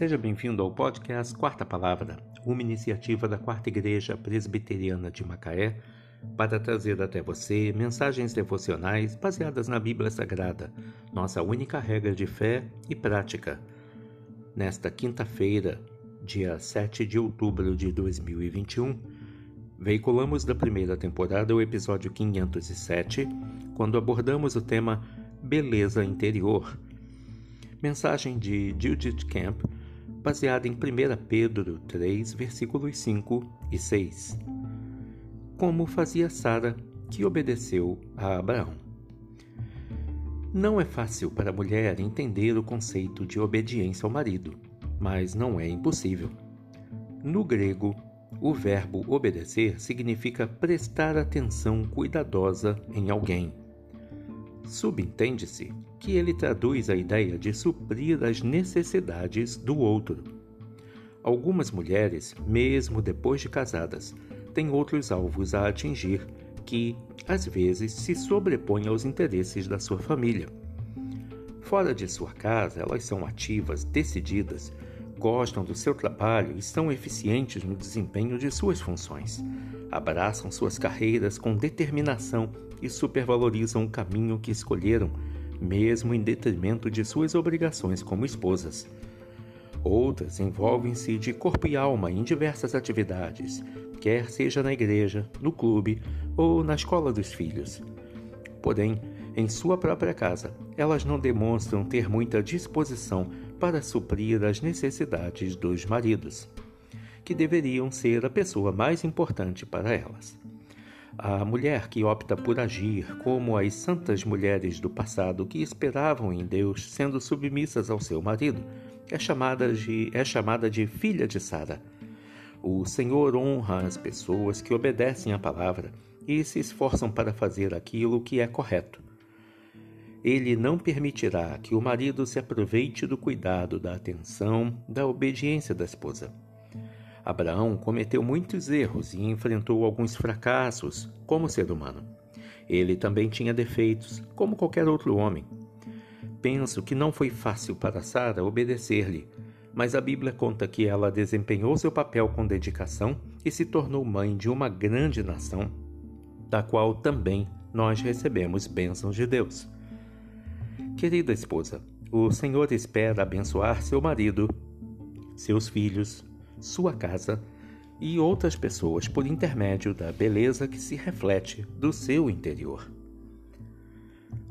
Seja bem-vindo ao podcast Quarta Palavra, uma iniciativa da Quarta Igreja Presbiteriana de Macaé para trazer até você mensagens devocionais baseadas na Bíblia Sagrada, nossa única regra de fé e prática. Nesta quinta-feira, dia 7 de outubro de 2021, veiculamos da primeira temporada o episódio 507, quando abordamos o tema Beleza Interior. Mensagem de Judith Camp baseada em 1 Pedro 3, versículos 5 e 6. Como fazia Sara, que obedeceu a Abraão. Não é fácil para a mulher entender o conceito de obediência ao marido, mas não é impossível. No grego, o verbo obedecer significa prestar atenção cuidadosa em alguém. Subentende-se que ele traduz a ideia de suprir as necessidades do outro. Algumas mulheres, mesmo depois de casadas, têm outros alvos a atingir que, às vezes, se sobrepõem aos interesses da sua família. Fora de sua casa, elas são ativas, decididas, gostam do seu trabalho e são eficientes no desempenho de suas funções. Abraçam suas carreiras com determinação e supervalorizam o caminho que escolheram, mesmo em detrimento de suas obrigações como esposas. Outras envolvem-se de corpo e alma em diversas atividades, quer seja na igreja, no clube ou na escola dos filhos. Porém, em sua própria casa, elas não demonstram ter muita disposição para suprir as necessidades dos maridos, que deveriam ser a pessoa mais importante para elas. A mulher que opta por agir como as santas mulheres do passado que esperavam em Deus, sendo submissas ao seu marido, é chamada de, é chamada de filha de Sara. O Senhor honra as pessoas que obedecem à palavra e se esforçam para fazer aquilo que é correto. Ele não permitirá que o marido se aproveite do cuidado, da atenção, da obediência da esposa. Abraão cometeu muitos erros e enfrentou alguns fracassos como ser humano. Ele também tinha defeitos, como qualquer outro homem. Penso que não foi fácil para Sara obedecer-lhe, mas a Bíblia conta que ela desempenhou seu papel com dedicação e se tornou mãe de uma grande nação, da qual também nós recebemos bênçãos de Deus. Querida esposa, o Senhor espera abençoar seu marido, seus filhos, sua casa e outras pessoas por intermédio da beleza que se reflete do seu interior.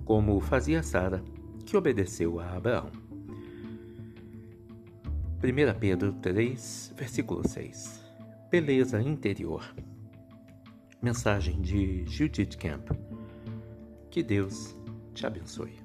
Como fazia Sara, que obedeceu a Abraão. 1 Pedro 3, versículo 6 Beleza interior. Mensagem de Judith Camp. Que Deus te abençoe.